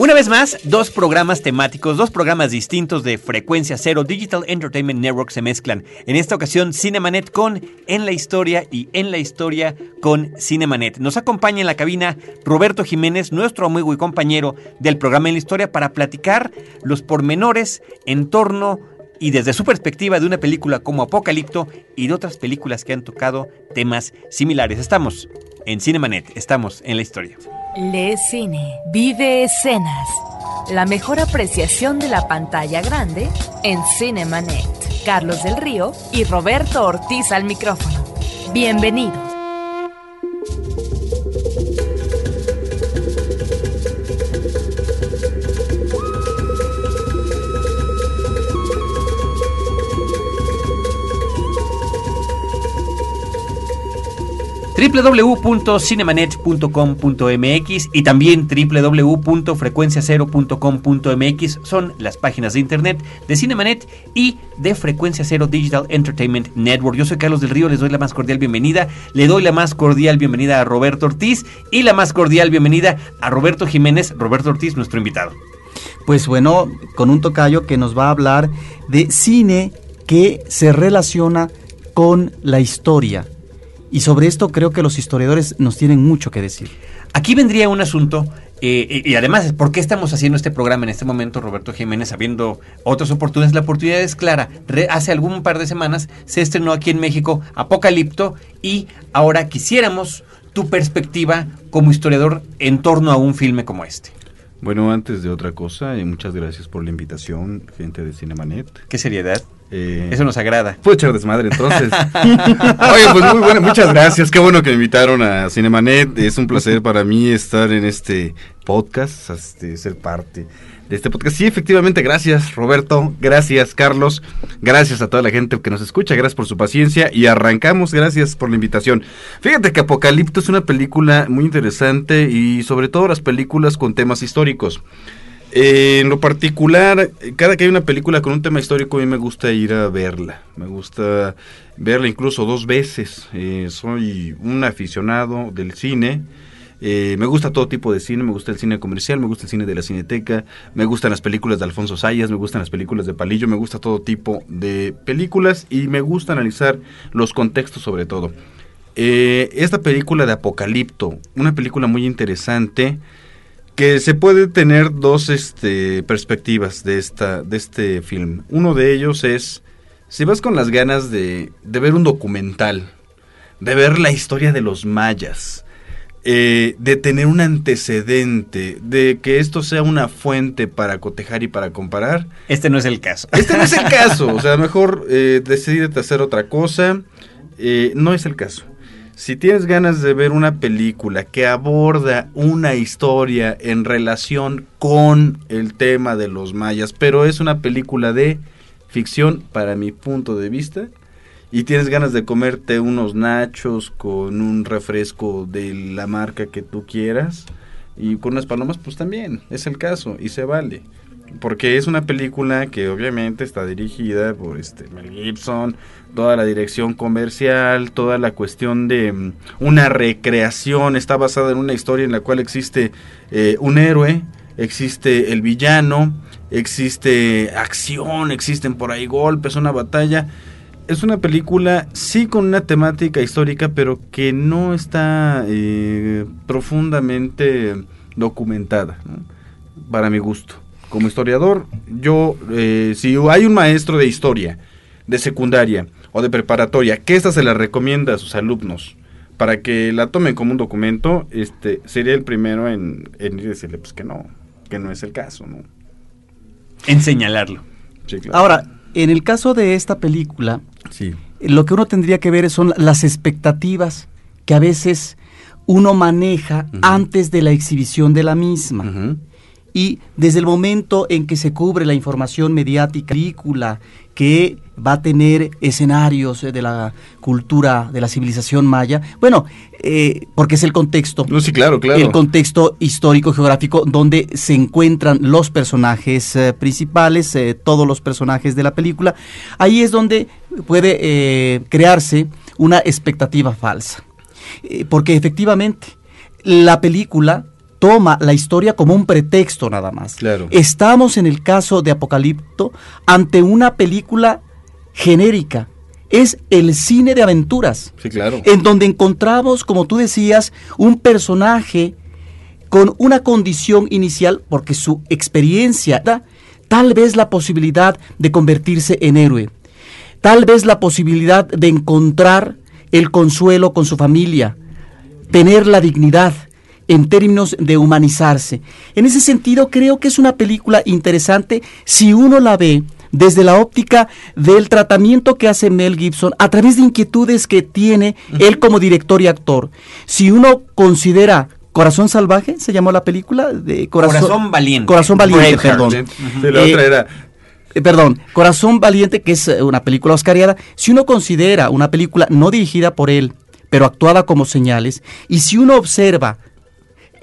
Una vez más, dos programas temáticos, dos programas distintos de Frecuencia Cero Digital Entertainment Network se mezclan. En esta ocasión, Cinemanet con En la Historia y En la Historia con Cinemanet. Nos acompaña en la cabina Roberto Jiménez, nuestro amigo y compañero del programa En la Historia, para platicar los pormenores en torno y desde su perspectiva de una película como Apocalipto y de otras películas que han tocado temas similares. Estamos en Cinemanet, estamos en la historia. Lee cine, vive escenas. La mejor apreciación de la pantalla grande en Cinemanet. Carlos del Río y Roberto Ortiz al micrófono. Bienvenido. www.cinemanet.com.mx y también www.frecuenciacero.com.mx son las páginas de internet de Cinemanet y de Frecuencia Cero Digital Entertainment Network. Yo soy Carlos del Río, les doy la más cordial bienvenida, le doy la más cordial bienvenida a Roberto Ortiz y la más cordial bienvenida a Roberto Jiménez, Roberto Ortiz, nuestro invitado. Pues bueno, con un tocayo que nos va a hablar de cine que se relaciona con la historia y sobre esto creo que los historiadores nos tienen mucho que decir. Aquí vendría un asunto, eh, y además, ¿por qué estamos haciendo este programa en este momento, Roberto Jiménez, habiendo otras oportunidades? La oportunidad es clara. hace algún par de semanas se estrenó aquí en México Apocalipto y ahora quisiéramos tu perspectiva como historiador en torno a un filme como este. Bueno, antes de otra cosa, eh, muchas gracias por la invitación, gente de Cinemanet. Qué seriedad. Eh, Eso nos agrada. Puedo echar desmadre entonces. Oye, pues muy bueno, muchas gracias. Qué bueno que me invitaron a Cinemanet. Es un placer para mí estar en este podcast, este, ser parte de este podcast. Sí, efectivamente, gracias Roberto, gracias Carlos, gracias a toda la gente que nos escucha, gracias por su paciencia y arrancamos, gracias por la invitación. Fíjate que Apocalipto es una película muy interesante y sobre todo las películas con temas históricos. En lo particular, cada que hay una película con un tema histórico, a mí me gusta ir a verla. Me gusta verla incluso dos veces. Eh, soy un aficionado del cine. Eh, me gusta todo tipo de cine, me gusta el cine comercial, me gusta el cine de la cineteca, me gustan las películas de Alfonso Sayas, me gustan las películas de Palillo, me gusta todo tipo de películas y me gusta analizar los contextos sobre todo. esta película de Apocalipto, una película muy interesante, que se puede tener dos este, perspectivas de, esta, de este film. Uno de ellos es, si vas con las ganas de, de ver un documental, de ver la historia de los mayas, eh, de tener un antecedente, de que esto sea una fuente para cotejar y para comparar. Este no es el caso. Este no es el caso. O sea, mejor eh, decidirte hacer otra cosa. Eh, no es el caso. Si tienes ganas de ver una película que aborda una historia en relación con el tema de los mayas, pero es una película de ficción para mi punto de vista, y tienes ganas de comerte unos nachos con un refresco de la marca que tú quieras, y con unas palomas, pues también, es el caso, y se vale porque es una película que obviamente está dirigida por este Mel Gibson, toda la dirección comercial, toda la cuestión de mm, una recreación, está basada en una historia en la cual existe eh, un héroe, existe el villano, existe acción, existen por ahí golpes, una batalla. Es una película, sí, con una temática histórica, pero que no está eh, profundamente documentada, para mi gusto como historiador, yo, eh, si hay un maestro de historia, de secundaria o de preparatoria, que esta se la recomienda a sus alumnos para que la tomen como un documento, este, sería el primero en, en decirle pues que no, que no es el caso, ¿no? En señalarlo. Ahora, en el caso de esta película, sí. lo que uno tendría que ver son las expectativas que a veces uno maneja antes de la exhibición de la misma. Y desde el momento en que se cubre la información mediática, película que va a tener escenarios de la cultura, de la civilización maya, bueno, eh, porque es el contexto, no, sí, claro, claro. el contexto histórico geográfico donde se encuentran los personajes eh, principales, eh, todos los personajes de la película, ahí es donde puede crearse una expectativa falsa, porque efectivamente la película toma la historia como un pretexto nada más. Claro. Estamos en el caso de Apocalipto ante una película genérica. Es el cine de aventuras. Sí, claro. En donde encontramos, como tú decías, un personaje con una condición inicial, porque su experiencia da tal vez la posibilidad de convertirse en héroe, tal vez la posibilidad de encontrar el consuelo con su familia, tener la dignidad en términos de humanizarse. En ese sentido, creo que es una película interesante si uno la ve desde la óptica del tratamiento que hace Mel Gibson a través de inquietudes que tiene él como director y actor. Si uno considera Corazón Salvaje, se llamó la película, de Corazón, Valiente. Corazón Valiente, perdón. la otra era eh, perdón, Corazón Valiente, que es eh, una película oscariada, si uno considera una película no dirigida por él, pero actuada como señales, y si uno observa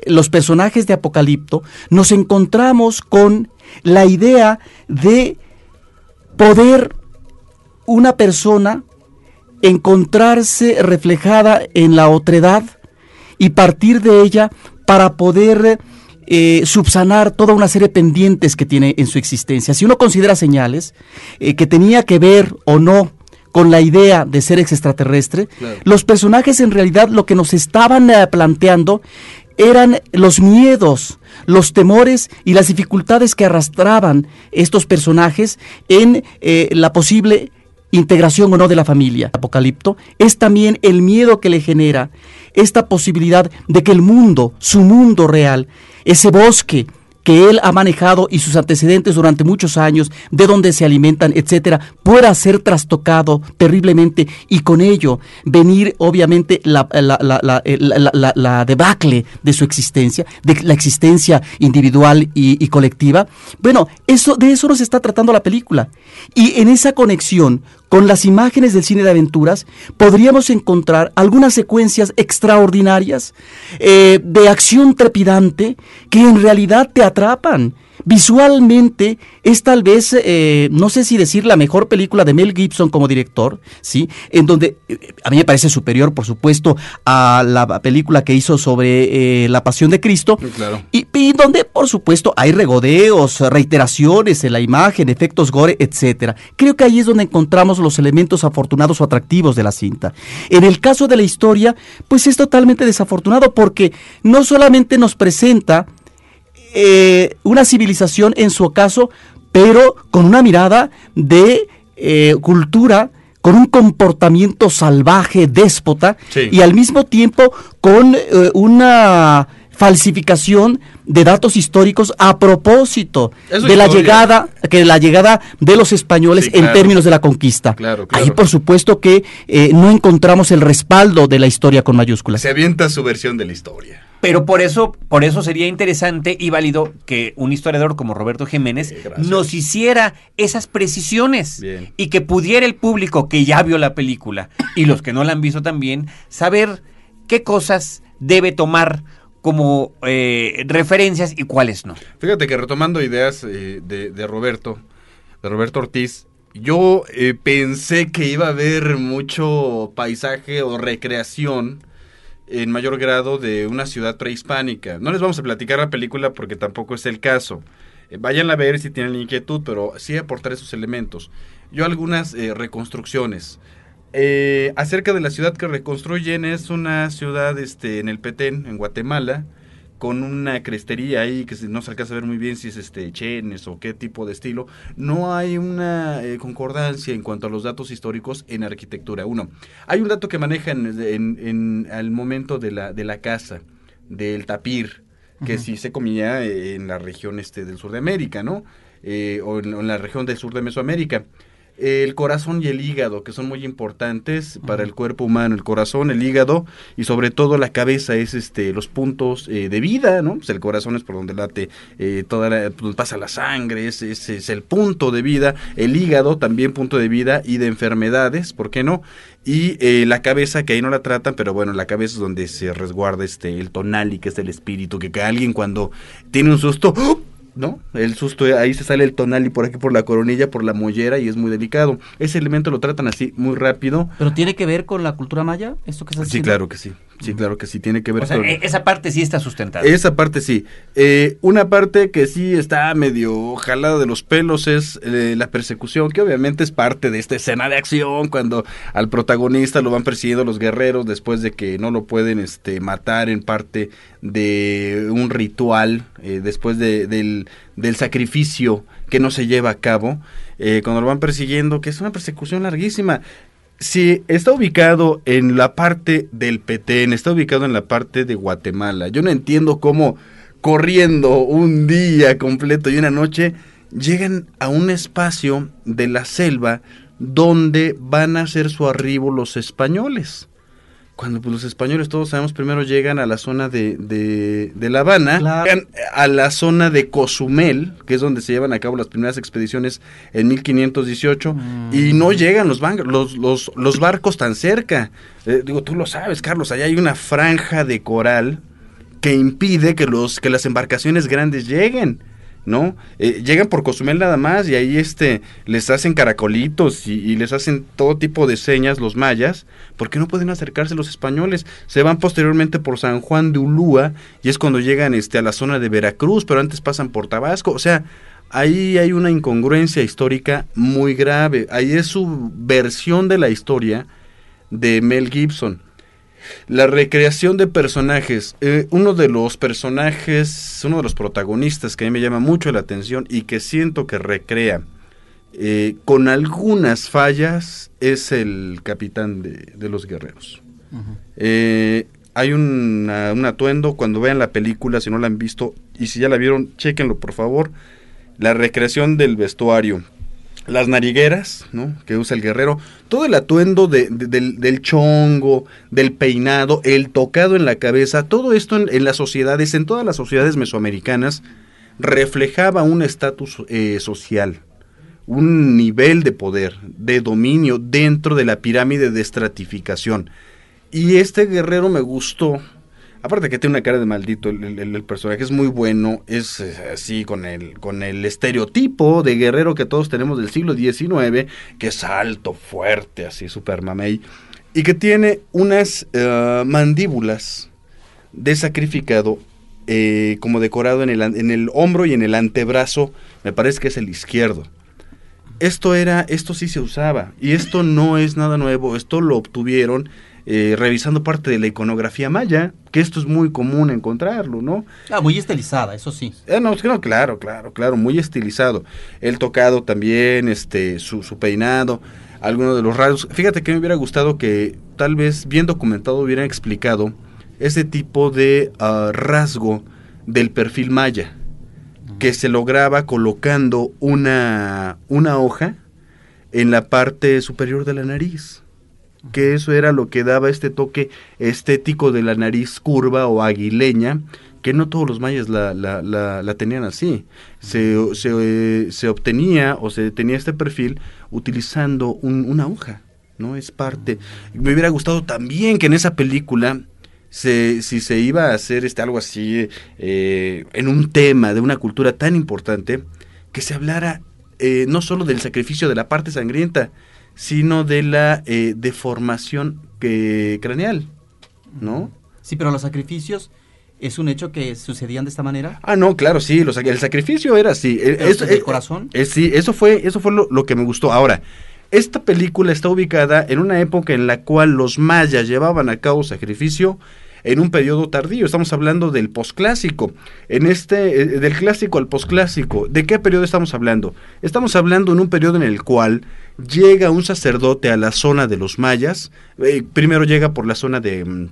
los personajes de Apocalipto, nos encontramos con la idea de poder una persona encontrarse reflejada en la otredad y partir de ella para poder eh, subsanar toda una serie de pendientes que tiene en su existencia. Si uno considera señales eh, que tenía que ver o no con la idea de ser extraterrestre, los personajes en realidad lo que nos estaban eh, planteando eran los miedos, los temores y las dificultades que arrastraban estos personajes en la posible integración o no de la familia. Apocalipto es también el miedo que le genera esta posibilidad de que el mundo, su mundo real, ese bosque que él ha manejado y sus antecedentes durante muchos años, de donde se alimentan, etcétera, pueda ser trastocado terriblemente y con ello venir, obviamente, la, la, debacle de su existencia, de la existencia individual y, y, colectiva. Bueno, eso, de eso nos está tratando la película. Y en esa conexión con las imágenes del cine de aventuras, podríamos encontrar algunas secuencias extraordinarias eh, de acción trepidante que en realidad te atrapan Visualmente es tal vez, eh, no sé si decir la mejor película de Mel Gibson como director, ¿sí? En donde eh, a mí me parece superior, por supuesto, a la película que hizo sobre eh, la Pasión de Cristo. claro. y, y, donde, por supuesto, hay regodeos, reiteraciones en la imagen, efectos gore, etcétera. Creo que ahí es donde encontramos los elementos afortunados o atractivos de la cinta. En el caso de la historia, pues es totalmente desafortunado porque no solamente nos presenta eh, una civilización en su caso, pero con una mirada de eh, cultura, con un comportamiento salvaje, déspota, y al mismo tiempo con eh, una falsificación de datos históricos a propósito de la llegada que la llegada de los españoles en términos de la conquista. Ahí por supuesto que no encontramos el respaldo de la historia con mayúsculas. Se avienta su versión de la historia. Pero por eso, por eso sería interesante y válido que un historiador como Roberto Jiménez nos hiciera esas precisiones y que pudiera el público que ya vio la película y los que no la han visto también saber qué cosas debe tomar como eh, referencias y cuáles no. Fíjate que retomando ideas eh, de, Roberto, de Roberto Ortiz, yo eh, pensé que iba a haber mucho paisaje o recreación en mayor grado de una ciudad prehispánica. No les vamos a platicar la película porque tampoco es el caso. Eh, vayan a ver si tienen inquietud, pero sí aportar esos elementos. Yo algunas eh, reconstrucciones. Eh, acerca de la ciudad que reconstruyen, es una ciudad este, en el Petén, en Guatemala, con una crestería ahí que no se alcanza a ver muy bien si es este chenes o qué tipo de estilo. No hay una eh, concordancia en cuanto a los datos históricos en arquitectura. Uno, hay un dato que manejan en, en, al momento de la, de la casa, del tapir, que si se comía en la región este del sur de América, ¿no? Eh, o en la región del sur de Mesoamérica el corazón y el hígado, que son muy importantes para el cuerpo humano. El corazón, el hígado y sobre todo la cabeza es este los puntos eh, de vida, ¿no? Pues el corazón es por donde late eh, toda la, donde pasa la sangre, ese, es el punto de vida. El hígado también punto de vida y de enfermedades, ¿por qué no? Y eh, la cabeza, que ahí no la tratan, pero bueno, la cabeza es donde se resguarda este el tonali, que es el espíritu, que, que alguien cuando tiene un susto, ¡oh! ¿No? El susto, ahí se sale el tonal y por aquí por la coronilla, por la mollera y es muy delicado. Ese elemento lo tratan así muy rápido. ¿Pero tiene que ver con la cultura maya? ¿Esto que Sí, claro que sí. Sí, claro que sí tiene que ver. O sea, e-, esa parte sí está sustentada. Esa parte sí. Eh, una parte que sí está medio jalada de los pelos es eh, la persecución, que obviamente es parte de esta escena de acción, cuando al protagonista lo van persiguiendo los guerreros después de que no lo pueden este, matar en parte de un ritual, eh, después de, del, del sacrificio que no se lleva a cabo. Eh, cuando lo van persiguiendo, que es una persecución larguísima. Si está ubicado en la parte del Petén, está ubicado en la parte de Guatemala. Yo no entiendo cómo corriendo un día completo y una noche llegan a un espacio de la selva donde van a hacer su arribo los españoles cuando pues, los españoles todos sabemos primero llegan a la zona de, de, La Habana, llegan a la zona de Cozumel, que es donde se llevan a cabo las primeras expediciones en 1518, y mm. no llegan los, los, los, los barcos tan cerca. Eh, digo, tú lo sabes, Carlos, allá hay una franja de coral que impide que, los, que las embarcaciones grandes lleguen. ¿No? Eh, llegan por Cozumel nada más y ahí este, les hacen caracolitos y, les hacen todo tipo de señas los mayas, porque no pueden acercarse los españoles. Se van posteriormente por San Juan de Ulúa y es cuando llegan este, a la zona de Veracruz, pero antes pasan por Tabasco. O sea, ahí hay una incongruencia histórica muy grave. Ahí es su versión de la historia de Mel Gibson. La recreación de personajes. Eh, uno de los personajes, uno de los protagonistas que a mí me llama mucho la atención y que siento que recrea eh, con algunas fallas es el capitán de, los guerreros. Eh, hay un atuendo, cuando vean la película, si no la han visto, y si ya la vieron, chequenlo por favor. La recreación del vestuario las narigueras, ¿no? Que usa el guerrero, todo el atuendo del, chongo, del peinado, el tocado en la cabeza, todo esto en, las sociedades, en todas las sociedades mesoamericanas, reflejaba un estatus eh, social, un nivel de poder, de dominio dentro de la pirámide de estratificación. Y este guerrero me gustó Aparte que tiene una cara de maldito, el, personaje es muy bueno, es así con el, con el estereotipo de guerrero que todos tenemos del siglo XIX, que es alto, fuerte, así super mamey, y que tiene unas eh, mandíbulas de sacrificado eh, como decorado en el, en el hombro y en el antebrazo, me parece que es el izquierdo. Esto era, esto sí se usaba, y esto no es nada nuevo, esto lo obtuvieron eh, revisando parte de la iconografía maya, que esto es muy común encontrarlo, ¿no? Ah, muy estilizada, eso sí. Eh, no, claro, claro, claro, muy estilizado. El tocado también, este, su, su peinado, algunos de los rasgos. Fíjate que me hubiera gustado que tal vez bien documentado hubieran explicado ese tipo de ah, rasgo del perfil maya, que se lograba colocando una, una hoja en la parte superior de la nariz que eso era lo que daba este toque estético de la nariz curva o aguileña, que no todos los mayas la, la, la, tenían así. Se, se, se, obtenía o se tenía este perfil utilizando una hoja, ¿no? Es parte. Me hubiera gustado también que en esa película, se, si se iba a hacer este, algo así, eh, en un tema de una cultura tan importante, que se hablara eh, no solo del sacrificio de la parte sangrienta, sino de la eh, deformación que, craneal, ¿no? Sí, pero los sacrificios es un hecho que sucedían de esta manera. Ah, no, claro, sí, los, el sacrificio era así. ¿Es del corazón? sí, eso fue, eso fue lo, que me gustó. Ahora, esta película está ubicada en una época en la cual los mayas llevaban a cabo sacrificio en un periodo tardío. Estamos hablando del posclásico. En este, eh, del clásico al posclásico. ¿De qué periodo estamos hablando? Estamos hablando en un periodo en el cual llega un sacerdote a la zona de los mayas. Eh, primero llega por la zona de mm,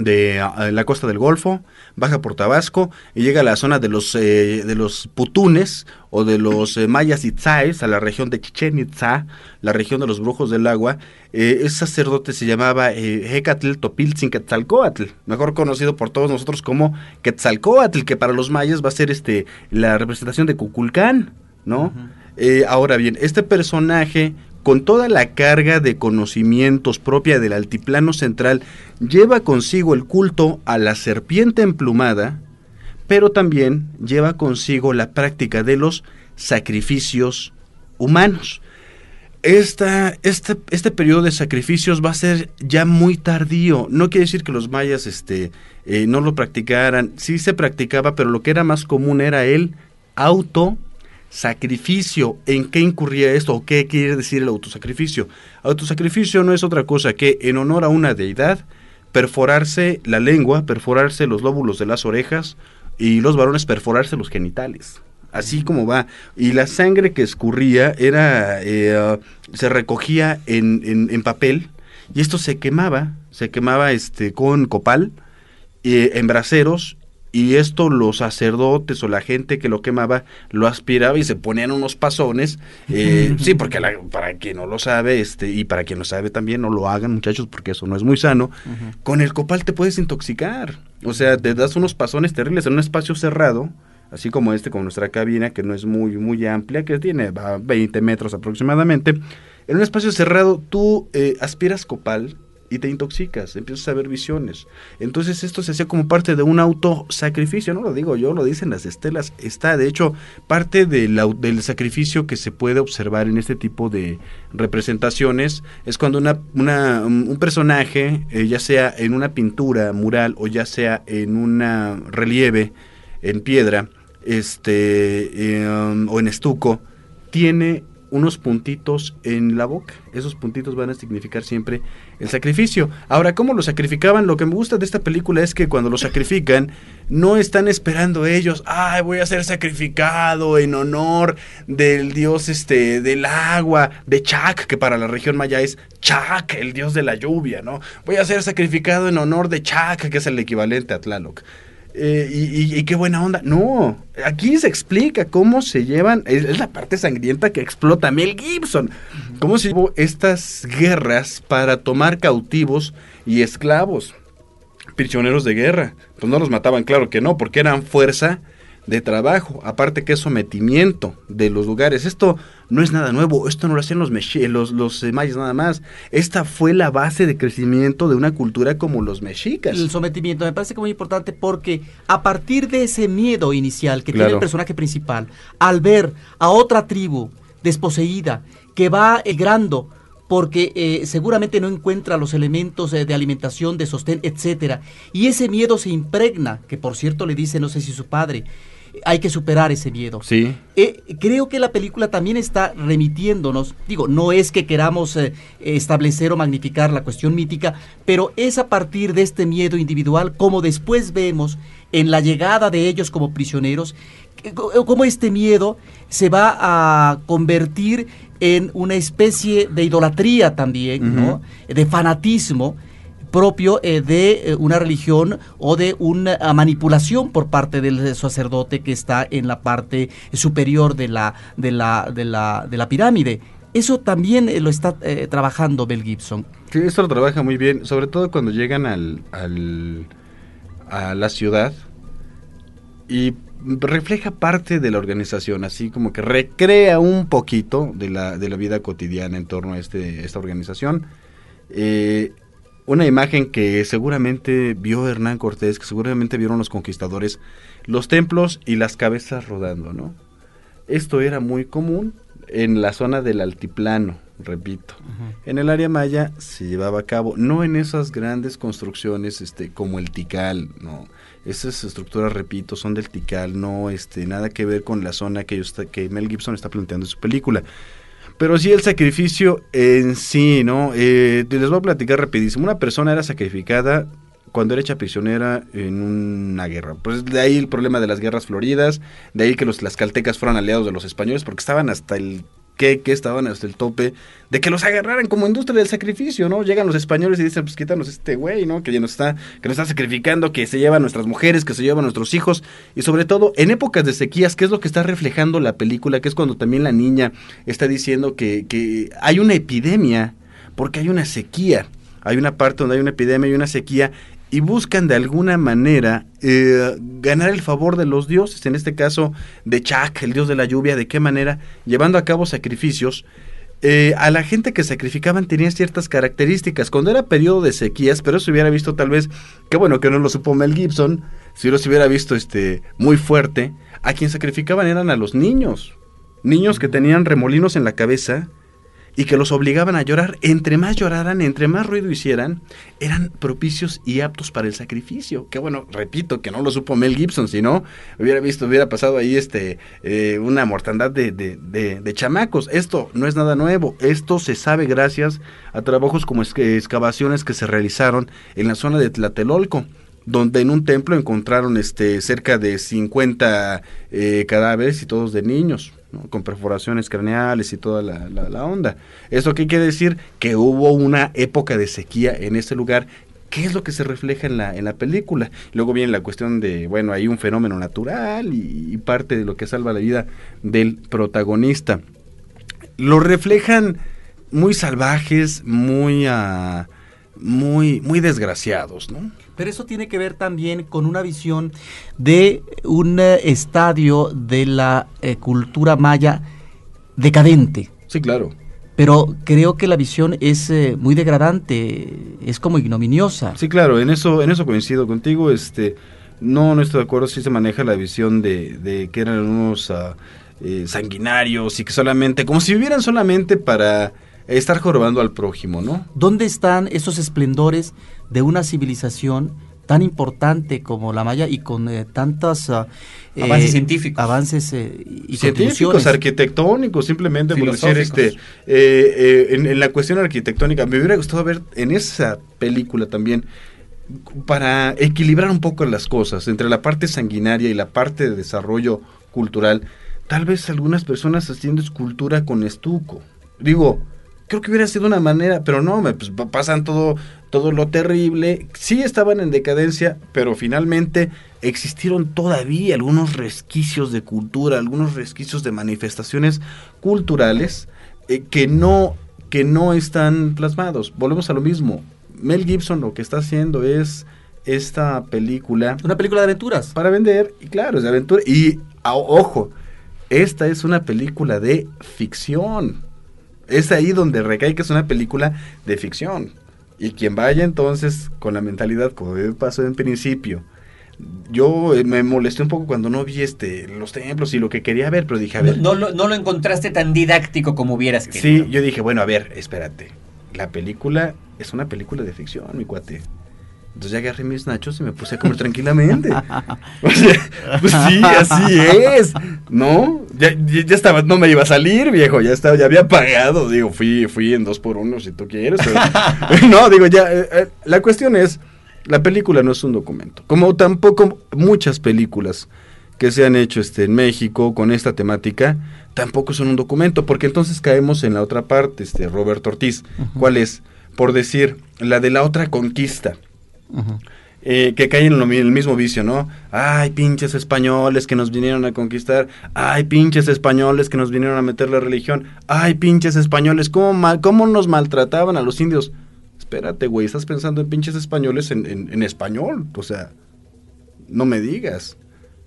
de la costa del Golfo, baja por Tabasco y llega a la zona de los eh, de los putunes o de los eh, mayas itzáes, a la región de Chichen Itzá, la región de los brujos del agua. Eh, ese sacerdote se llamaba eh, Hecatl Topiltzin Quetzalcoatl, mejor conocido por todos nosotros como Quetzalcoatl, que para los mayas va a ser este la representación de Cuculcán, ¿no? ahora bien, este personaje con toda la carga de conocimientos propia del altiplano central, lleva consigo el culto a la serpiente emplumada, pero también lleva consigo la práctica de los sacrificios humanos. este, este periodo de sacrificios va a ser ya muy tardío. No quiere decir que los mayas este, eh, no lo practicaran. Sí se practicaba, pero lo que era más común era el autosacrificio. ¿En qué incurría esto o qué quiere decir el autosacrificio? Autosacrificio no es otra cosa que en honor a una deidad perforarse la lengua, perforarse los lóbulos de las orejas y los varones perforarse los genitales así como va. Y la sangre que escurría era, eh, se recogía en, en, papel y esto se quemaba, se quemaba este, con copal, eh, en braseros y esto los sacerdotes o la gente que lo quemaba lo aspiraba y se ponían unos pasones. Eh, sí, porque para quien no lo sabe, este, y para quien lo sabe también, no lo hagan muchachos porque eso no es muy sano. Con el copal te puedes intoxicar. O sea, te das unos pasones terribles en un espacio cerrado así como este, con nuestra cabina, que no es muy, muy amplia, que tiene 20 metros aproximadamente. En un espacio cerrado tú eh, aspiras copal y te intoxicas, empiezas a ver visiones. Entonces esto se hacía como parte de un autosacrificio, no lo digo yo, lo dicen las estelas, está de hecho parte del, sacrificio que se puede observar en este tipo de representaciones, es cuando una, una un personaje, eh, ya sea en una pintura mural o ya sea en un relieve en piedra, este, em, o en estuco, tiene unos puntitos en la boca. Esos puntitos van a significar siempre el sacrificio. Ahora, ¿cómo lo sacrificaban? Lo que me gusta de esta película es que cuando lo sacrifican, no están esperando ellos, ay, voy a ser sacrificado en honor del dios este, del agua, de Chak, que para la región maya es Chak, el dios de la lluvia, ¿no? Voy a ser sacrificado en honor de Chak, que es el equivalente a Tlaloc. Eh, y, qué buena onda. No, aquí se explica cómo se llevan, es, la parte sangrienta que explota Mel Gibson, cómo se llevó estas guerras para tomar cautivos y esclavos, prisioneros de guerra. Pues no los mataban, claro que no, porque eran fuerza de trabajo, aparte que es sometimiento de los lugares. Esto no es nada nuevo, esto no lo hacían los, los, los eh, mayas nada más. Esta fue la base de crecimiento de una cultura como los mexicas. El sometimiento me parece que muy importante porque a partir de ese miedo inicial que tiene el personaje principal, al ver a otra tribu desposeída que va emigrando porque eh, seguramente no encuentra los elementos de alimentación, de sostén, etcétera. Y ese miedo se impregna, que por cierto le dice, no sé si su padre, hay que superar ese miedo. Sí. Eh, creo que la película también está remitiéndonos, digo, no es que queramos eh, establecer o magnificar la cuestión mítica, pero es a partir de este miedo individual como después vemos en la llegada de ellos como prisioneros, cómo este miedo se va a convertir en una especie de idolatría también, ¿no? De fanatismo propio eh, de eh, una religión o de una manipulación por parte del sacerdote que está en la parte superior de la, de la, de la, de la pirámide. Eso también eh, lo está trabajando Bell Gibson. Sí, eso lo trabaja muy bien, sobre todo cuando llegan al, al, a la ciudad y refleja parte de la organización, así como que recrea un poquito de la, de la vida cotidiana en torno a este, esta organización. Eh, una imagen que seguramente vio Hernán Cortés, que seguramente vieron los conquistadores, los templos y las cabezas rodando, ¿no? Esto era muy común en la zona del altiplano, repito. En el área maya se llevaba a cabo, no en esas grandes construcciones este, como el Tikal, no. Esas estructuras, repito, son del Tikal, no este, nada que ver con la zona que, que Mel Gibson está planteando en su película. Pero sí el sacrificio en sí, ¿no? Eh, les voy a platicar rapidísimo. Una persona era sacrificada cuando era hecha prisionera en una guerra. Pues de ahí el problema de las guerras floridas, de ahí que los caltecas fueran aliados de los españoles porque estaban hasta el que, estaban hasta el tope de que los agarraran como industria del sacrificio, ¿no? Llegan los españoles y dicen, pues quítanos este güey, ¿no? Que ya nos está, que nos está sacrificando, que se lleva a nuestras mujeres, que se lleva a nuestros hijos, y sobre todo en épocas de sequías, que es lo que está reflejando la película, que es cuando también la niña está diciendo que, que hay una epidemia, porque hay una sequía. Hay una parte donde hay una epidemia y una sequía, y buscan de alguna manera eh, ganar el favor de los dioses, en este caso de Chak, el dios de la lluvia, de qué manera, llevando a cabo sacrificios. Eh, a la gente que sacrificaban tenía ciertas características. Cuando era periodo de sequías, pero se hubiera visto tal vez, qué bueno que no lo supo Mel Gibson, si lo se hubiera visto este, muy fuerte, a quien sacrificaban eran a los niños. Niños que tenían remolinos en la cabeza y que los obligaban a llorar. Entre más lloraran, entre más ruido hicieran, eran propicios y aptos para el sacrificio. Que bueno, repito, que no lo supo Mel Gibson, si no, hubiera visto, hubiera pasado ahí este eh, una mortandad de, de, chamacos. Esto no es nada nuevo, esto se sabe gracias a trabajos como excavaciones que se realizaron en la zona de Tlatelolco donde en un templo encontraron este cerca de 50 eh, cadáveres y todos de niños con perforaciones craneales y toda la, onda. ¿Eso qué quiere decir? Que hubo una época de sequía en ese lugar ¿Qué es lo que se refleja en la, en la película? Luego viene la cuestión de, bueno, hay un fenómeno natural y, parte de lo que salva la vida del protagonista. Lo reflejan muy salvajes, muy, uh, muy, muy desgraciados, ¿no? Pero eso tiene que ver también con una visión de un eh, estadio de la eh, cultura maya decadente. Sí, claro. Pero creo que la visión es eh, muy degradante, es como ignominiosa. Sí, claro, en eso, en eso coincido contigo. Este, no, no estoy de acuerdo si se maneja la visión de, de que eran unos ah, sanguinarios y que solamente, como si vivieran solamente para estar jorobando al prójimo, ¿no? ¿Dónde están esos esplendores de una civilización tan importante como la maya y con eh, tantos ah, avances eh, científicos. avances eh, y científicos arquitectónicos simplemente por decir este en, en, la cuestión arquitectónica me hubiera gustado ver en esa película también para equilibrar un poco las cosas entre la parte sanguinaria y la parte de desarrollo cultural tal vez algunas personas haciendo escultura con estuco. Digo creo que hubiera sido una manera, pero no, pues pasan todo, todo lo terrible. Sí estaban en decadencia, pero finalmente existieron todavía algunos resquicios de cultura, algunos resquicios de manifestaciones culturales eh, que no que no están plasmados. Volvemos a lo mismo. Mel Gibson lo que está haciendo es esta película. Una película de aventuras. Para vender, y claro, es de aventura. Y ojo, esta es una película de ficción es ahí donde recae que es una película de ficción. Y quien vaya entonces con la mentalidad, como pasó en principio, yo eh, me molesté un poco cuando no vi este los templos y lo que quería ver, pero dije, a ver. No, no, lo encontraste tan didáctico como hubieras querido. Sí, yo dije, bueno, a ver, espérate. La película es una película de ficción, mi cuate. Entonces ya agarré mis nachos y me puse a comer tranquilamente. O sea, pues sí, así es. ¿No? Ya, ya, estaba, no me iba a salir, viejo. Ya estaba, ya había pagado. Digo, fui, fui en dos por uno si tú quieres. no, digo, ya. Eh, eh, la cuestión es, la película no es un documento. Como tampoco muchas películas que se han hecho este, en México con esta temática, tampoco son un documento, porque entonces caemos en la otra parte, este, Roberto Ortiz. ¿Cuál es? Por decir, la de la otra conquista eh, que caen en el mismo vicio, ¿no? Ay, pinches españoles que nos vinieron a conquistar. Ay, pinches españoles que nos vinieron a meter la religión. Ay, pinches españoles, ¿cómo, mal, cómo nos maltrataban a los indios? Espérate, güey, estás pensando en pinches españoles en, en español. O sea, no me digas,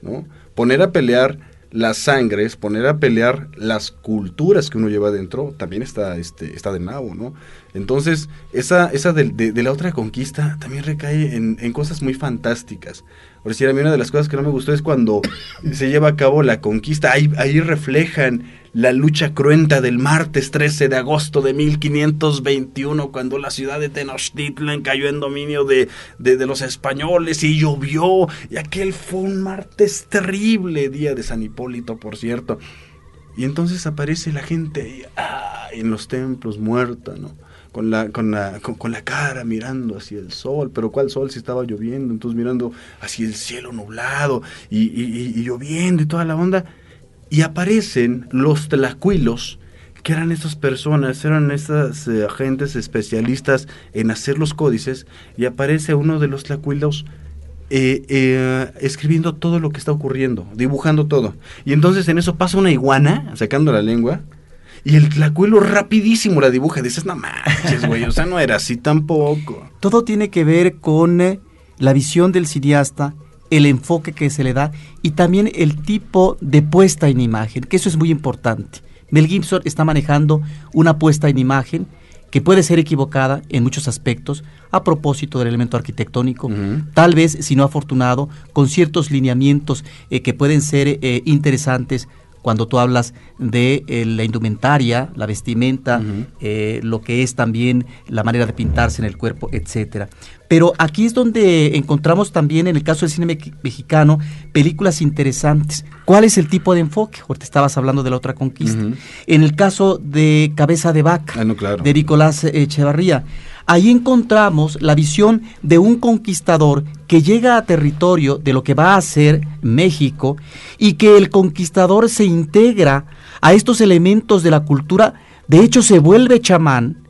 ¿no? Poner a pelear las sangres, poner a pelear las culturas que uno lleva dentro, también está, este, está de nuevo, ¿no? Entonces, esa, esa de, de, la otra conquista también recae en, en, cosas muy fantásticas. Por decir, a mí una de las cosas que no me gustó es cuando se lleva a cabo la conquista, ahí, ahí reflejan la lucha cruenta del martes 13 de agosto de 1521, cuando la ciudad de Tenochtitlan cayó en dominio de, de, los españoles y llovió. Y aquel fue un martes terrible, día de San Hipólito, por cierto. Y entonces aparece la gente ah, en los templos muerta, ¿no? Con la, con, la, con, la cara mirando hacia el sol, pero ¿cuál sol si estaba lloviendo? Entonces mirando hacia el cielo nublado y, y lloviendo y toda la onda y aparecen los tlacuilos, que eran estas personas, eran estas eh, agentes especialistas en hacer los códices, y aparece uno de los tlacuilos eh, eh, escribiendo todo lo que está ocurriendo, dibujando todo. Y entonces en eso pasa una iguana, sacando la lengua, y el tlacuilo rapidísimo la dibuja. Dices, no manches, güey, o sea, no era así tampoco. Todo tiene que ver con la visión del cineasta el enfoque que se le da y también el tipo de puesta en imagen, que eso es muy importante. Mel Gibson está manejando una puesta en imagen que puede ser equivocada en muchos aspectos a propósito del elemento arquitectónico, tal vez, si no afortunado, con ciertos lineamientos eh, que pueden ser eh, interesantes cuando tú hablas de eh, la indumentaria, la vestimenta, lo que es también la manera de pintarse en el cuerpo, etcétera. Pero aquí es donde encontramos también, en el caso del cine mexicano, películas interesantes. ¿Cuál es el tipo de enfoque? Ahorita estabas hablando de la otra conquista. En el caso de Cabeza de Vaca, ah, de Nicolás Echevarría, ahí encontramos la visión de un conquistador que llega a territorio de lo que va a ser México y que el conquistador se integra a estos elementos de la cultura, de hecho se vuelve chamán,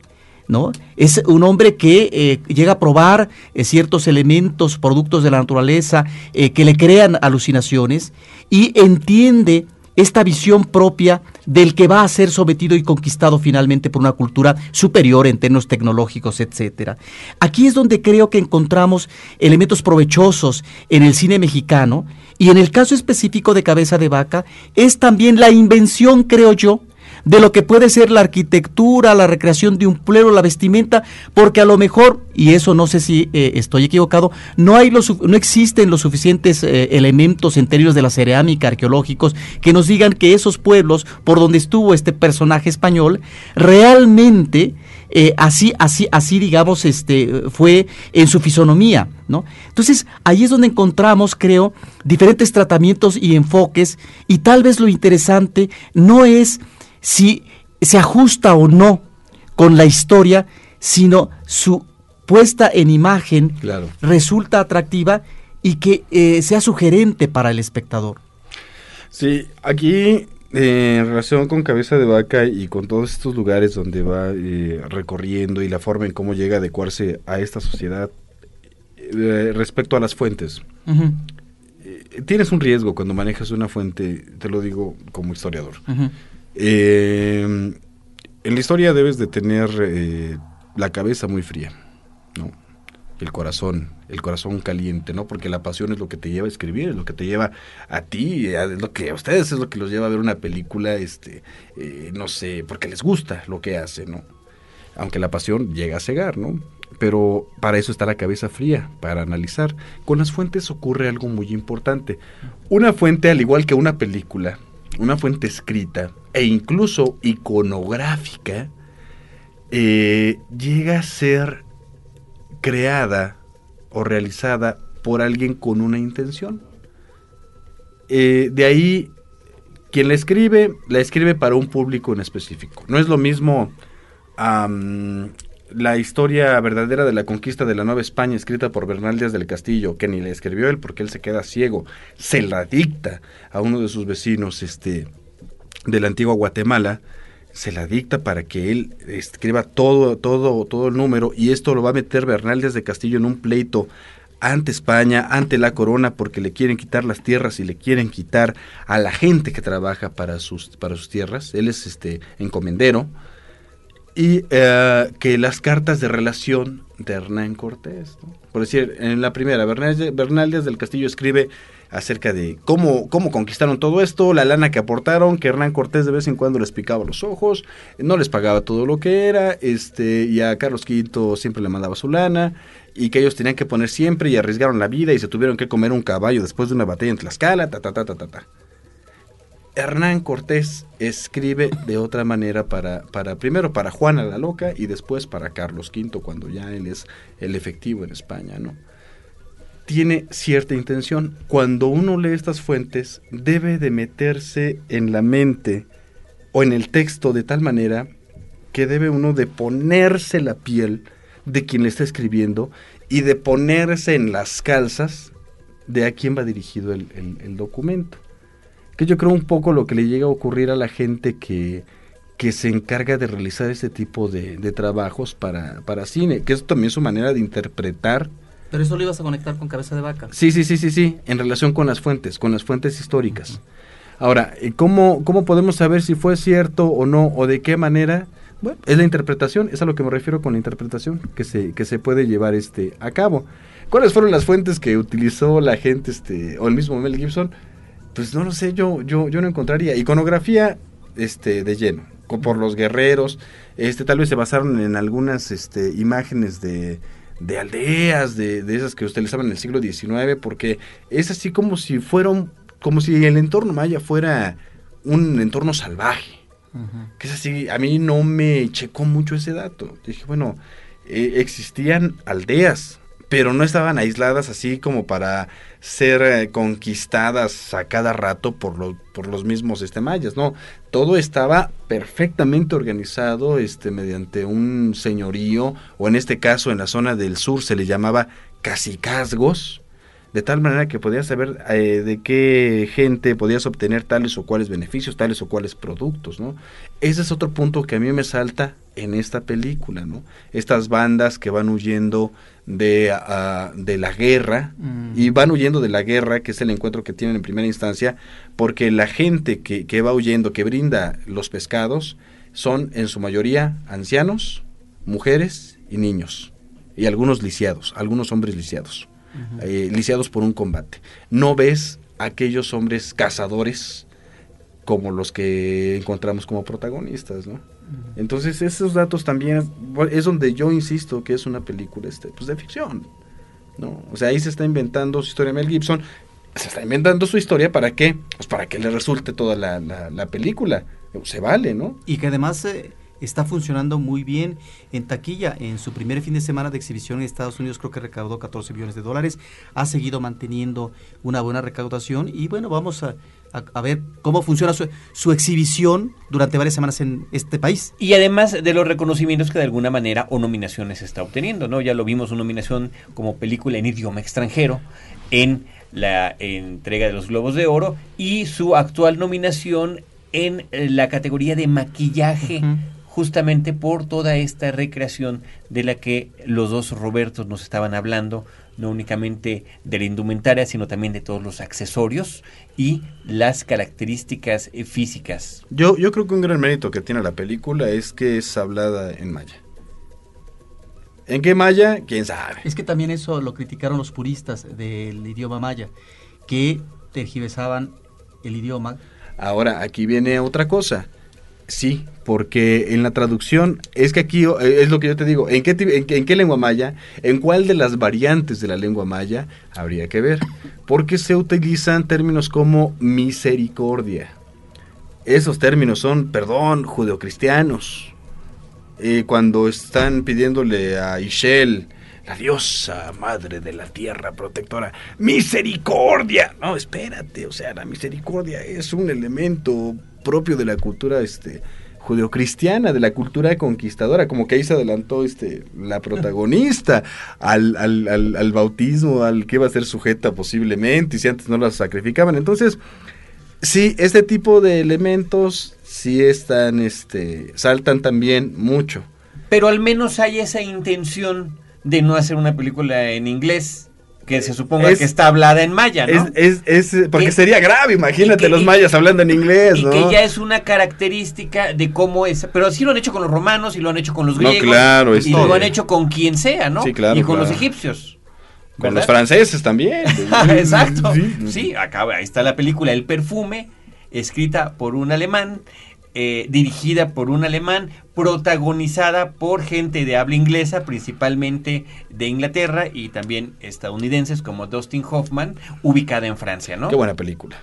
¿no? Es un hombre que eh, llega a probar eh, ciertos elementos, productos de la naturaleza, eh, que le crean alucinaciones y entiende esta visión propia del que va a ser sometido y conquistado finalmente por una cultura superior en términos tecnológicos, etcétera. Aquí es donde creo que encontramos elementos provechosos en el cine mexicano y en el caso específico de Cabeza de Vaca es también la invención, creo yo, de lo que puede ser la arquitectura, la recreación de un pueblo, la vestimenta, porque a lo mejor, y eso no sé si eh, estoy equivocado, no, hay los, no existen los suficientes eh, elementos en términos de la cerámica arqueológicos que nos digan que esos pueblos por donde estuvo este personaje español realmente eh, así, así, así, digamos, este, fue en su fisonomía, ¿no? Entonces, ahí es donde encontramos, creo, diferentes tratamientos y enfoques, y tal vez lo interesante no es si se ajusta o no con la historia, sino su puesta en imagen resulta atractiva y que eh, sea sugerente para el espectador. Sí, aquí eh, en relación con Cabeza de Vaca y con todos estos lugares donde va eh, recorriendo y la forma en cómo llega a adecuarse a esta sociedad respecto a las fuentes. tienes un riesgo cuando manejas una fuente, te lo digo como historiador. Eh, en la historia debes de tener eh, la cabeza muy fría, ¿no? El corazón, el corazón caliente, ¿no? Porque la pasión es lo que te lleva a escribir, es lo que te lleva a ti, es lo que a ustedes es lo que los lleva a ver una película, este, eh, no sé, porque les gusta lo que hace, ¿no? Aunque la pasión llega a cegar, ¿no? Pero para eso está la cabeza fría, para analizar. Con las fuentes ocurre algo muy importante. Una fuente, al igual que una película, una fuente escrita e incluso iconográfica, eh, llega a ser creada o realizada por alguien con una intención. Eh, de ahí, quien la escribe, la escribe para un público en específico. No es lo mismo la historia verdadera de la conquista de la Nueva España escrita por Bernal Díaz del Castillo, que ni la escribió él porque él se queda ciego, se la dicta a uno de sus vecinos este, de la antigua Guatemala, se la dicta para que él escriba todo, todo, todo el número y esto lo va a meter Bernal Díaz del Castillo en un pleito ante España, ante la corona, porque le quieren quitar las tierras y le quieren quitar a la gente que trabaja para sus, para sus tierras. Él es este encomendero y eh, que las cartas de relación de Hernán Cortés. Por decir, en la primera, Bernal, Díaz del Castillo escribe acerca de cómo, cómo conquistaron todo esto, la lana que aportaron, que Hernán Cortés de vez en cuando les picaba los ojos, no les pagaba todo lo que era, este, y a Carlos V siempre le mandaba su lana, y que ellos tenían que poner siempre y arriesgaron la vida y se tuvieron que comer un caballo después de una batalla en Tlaxcala, ta, ta, ta, ta, ta, ta. Hernán Cortés escribe de otra manera para, para, primero para Juana la Loca y después para Carlos V, cuando ya él es el efectivo en España, ¿no? Tiene cierta intención. Cuando uno lee estas fuentes, debe de meterse en la mente o en el texto de tal manera que debe uno de ponerse la piel de quien le está escribiendo y de ponerse en las calzas de a quién va dirigido el documento que yo creo un poco lo que le llega a ocurrir a la gente que, que se encarga de realizar este tipo de, trabajos para, para cine, que es también su manera de interpretar. Pero eso lo ibas a conectar con cabeza de vaca. Sí, sí, sí, sí, sí, en relación con las fuentes, con las fuentes históricas. Ahora, eh, ¿cómo, ¿cómo podemos saber si fue cierto o no, o de qué manera? Bueno, es la interpretación, es a lo que me refiero con la interpretación que se, que se puede llevar este, a cabo. ¿Cuáles fueron las fuentes que utilizó la gente, este, o el mismo Mel Gibson? Pues no lo sé, yo, yo, yo no encontraría. Iconografía este, de lleno, por los guerreros. Este, tal vez se basaron en algunas este, imágenes de, de aldeas, de, de, esas que utilizaban en el siglo XIX, porque es así como si fueron, como si el entorno maya fuera un entorno salvaje. Que es así, a mí no me checó mucho ese dato. Dije, bueno, eh, existían aldeas, pero no estaban aisladas así como para ser eh, conquistadas a cada rato por, lo, por los mismos este, mayas, no, todo estaba perfectamente organizado este, mediante un señorío, o en este caso en la zona del sur se le llamaba casicazgos, de tal manera que podías saber eh, de qué gente podías obtener tales o cuales beneficios, tales o cuales productos, ¿no? Ese es otro punto que a mí me salta en esta película, ¿no? Estas bandas que van huyendo de, ah, de la guerra mm. y van huyendo de la guerra, que es el encuentro que tienen en primera instancia, porque la gente que, que va huyendo, que brinda los pescados, son en su mayoría ancianos, mujeres y niños, y algunos lisiados, algunos hombres lisiados. Eh, lisiados por un combate. No ves aquellos hombres cazadores como los que encontramos como protagonistas, ¿no? Entonces esos datos también es donde yo insisto que es una película este, pues de ficción, ¿no? O sea, ahí se está inventando su historia Mel Gibson, se está inventando su historia para qué, pues para que le resulte toda la, la, película, se vale, ¿no? Y que además eh, está funcionando muy bien en taquilla. En su primer fin de semana de exhibición en Estados Unidos creo que recaudó 14 millones de dólares. Ha seguido manteniendo una buena recaudación y bueno, vamos a, ver cómo funciona su, exhibición durante varias semanas en este país. Y además de los reconocimientos que de alguna manera o nominaciones está obteniendo, ¿no? Ya lo vimos, una nominación como película en idioma extranjero en la entrega de los Globos de Oro y su actual nominación en la categoría de maquillaje justamente por toda esta recreación de la que los dos Robertos nos estaban hablando, no únicamente de la indumentaria, sino también de todos los accesorios y las características eh, físicas. Yo, yo creo que un gran mérito que tiene la película es que es hablada en maya. ¿En qué maya? ¿Quién sabe? Es que también eso lo criticaron los puristas del idioma maya, que tergiversaban el idioma. Ahora, aquí viene otra cosa. Sí, porque en la traducción, es que aquí eh, es lo que yo te digo, ¿en qué, en, qué lengua maya? ¿En cuál de las variantes de la lengua maya? Habría que ver, porque se utilizan términos como misericordia. Esos términos son, perdón, judeocristianos. Eh, cuando están pidiéndole a Ishel, la diosa madre de la tierra protectora, misericordia. No, espérate, o sea, la misericordia es un elemento propio de la cultura este judeocristiana, de la cultura conquistadora, como que ahí se adelantó este la protagonista al, al, al, bautismo, al que iba a ser sujeta posiblemente, y si antes no la sacrificaban. Entonces, sí, este tipo de elementos sí están, este, saltan también mucho. Pero al menos hay esa intención de no hacer una película en inglés que se suponga que está hablada en maya, ¿no? Es, es, porque sería grave, imagínate los mayas hablando en inglés, y que ya es una característica de cómo es, pero así lo han hecho con los romanos y lo han hecho con los griegos claro, y lo han hecho con quien sea, ¿no? Sí, claro, y con los egipcios. Con los franceses también. Exacto. Sí, acá ahí está la película El perfume, escrita por un alemán eh, dirigida por un alemán, protagonizada por gente de habla inglesa, principalmente de Inglaterra y también estadounidenses como Dustin Hoffman, ubicada en Francia, ¿no? Qué buena película.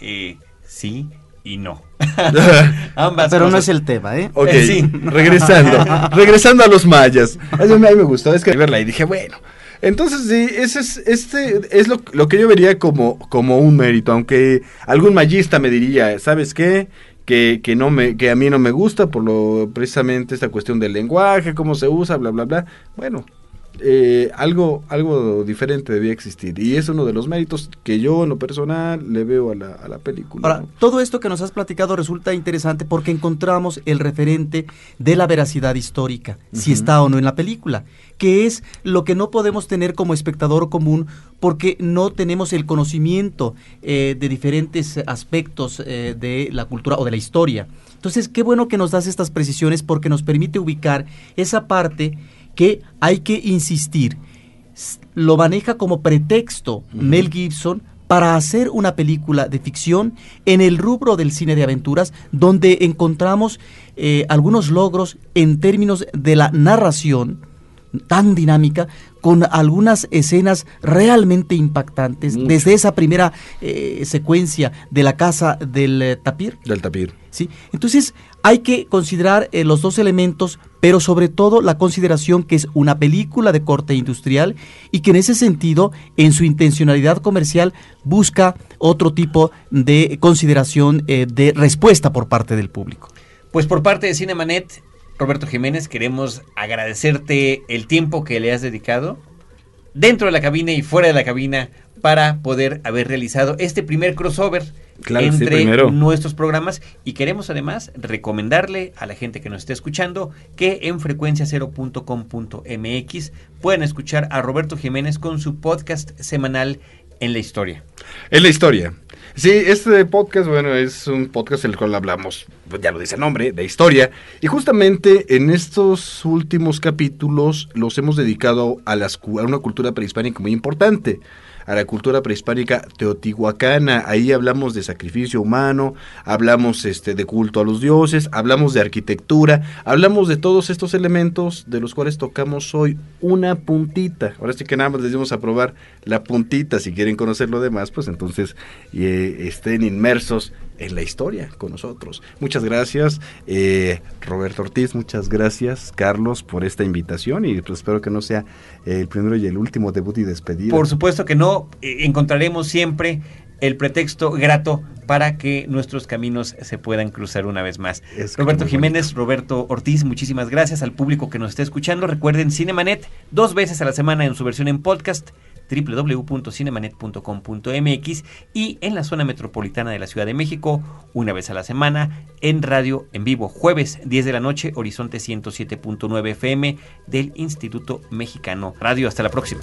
Eh, sí y no. Ambas Pero no es el tema, ¿eh? Ok, eh, sí. regresando, regresando a los mayas. a mí me gustó escribirla y dije, bueno, entonces, sí, ese es, este es lo, lo, que yo vería como, como un mérito, aunque algún mayista me diría, ¿sabes qué? Que, que, no me, que a mí no me gusta por lo precisamente esta cuestión del lenguaje, cómo se usa, bla, bla, bla. Bueno, eh, algo, algo diferente debía existir. Y es uno de los méritos que yo en lo personal le veo a la, a la película. Ahora, todo esto que nos has platicado resulta interesante porque encontramos el referente de la veracidad histórica, si está o no en la película, que es lo que no podemos tener como espectador común porque no tenemos el conocimiento eh, de diferentes aspectos eh, de la cultura o de la historia. Entonces, qué bueno que nos das estas precisiones porque nos permite ubicar esa parte que hay que insistir. Lo maneja como pretexto Mel Gibson para hacer una película de ficción en el rubro del cine de aventuras, donde encontramos eh, algunos logros en términos de la narración tan dinámica con algunas escenas realmente impactantes, desde esa primera eh, secuencia de la casa del eh, tapir. Del tapir. ¿sí? Entonces hay que considerar eh, los dos elementos, pero sobre todo la consideración que es una película de corte industrial y que en ese sentido, en su intencionalidad comercial, busca otro tipo de consideración de respuesta por parte del público. Pues por parte de Cinemanet, Roberto Jiménez, queremos agradecerte el tiempo que le has dedicado dentro de la cabina y fuera de la cabina para poder haber realizado este primer crossover entre nuestros programas y queremos además recomendarle a la gente que nos esté escuchando que en frecuenciacero.com.mx puedan escuchar a Roberto Jiménez con su podcast semanal en la historia. En la historia. Sí, este podcast, bueno, es un podcast en el cual hablamos, pues ya lo dice el nombre, de historia. Y justamente en estos últimos capítulos los hemos dedicado a, las, a una cultura prehispánica muy importante a la cultura prehispánica teotihuacana. Ahí hablamos de sacrificio humano, hablamos este, de culto a los dioses, hablamos de arquitectura, hablamos de todos estos elementos de los cuales tocamos hoy una puntita. Ahora sí que nada más les dimos a probar la puntita. Si quieren conocer lo demás, pues entonces eh, estén inmersos en la historia con nosotros. Muchas gracias, eh, Roberto Ortiz, muchas gracias, Carlos, por esta invitación y pues espero que no sea el primero y el último debut y despedida. Por supuesto que no, eh, encontraremos siempre el pretexto grato para que nuestros caminos se puedan cruzar una vez más. Roberto Jiménez, Roberto Ortiz, muchísimas gracias al público que nos está escuchando. Recuerden Cinemanet dos veces a la semana en su versión en podcast www.cinemanet.com.mx y en la zona metropolitana de la Ciudad de México una vez a la semana en radio en vivo jueves 10 de la noche Horizonte 107.9 FM del Instituto Mexicano Radio. Hasta la próxima.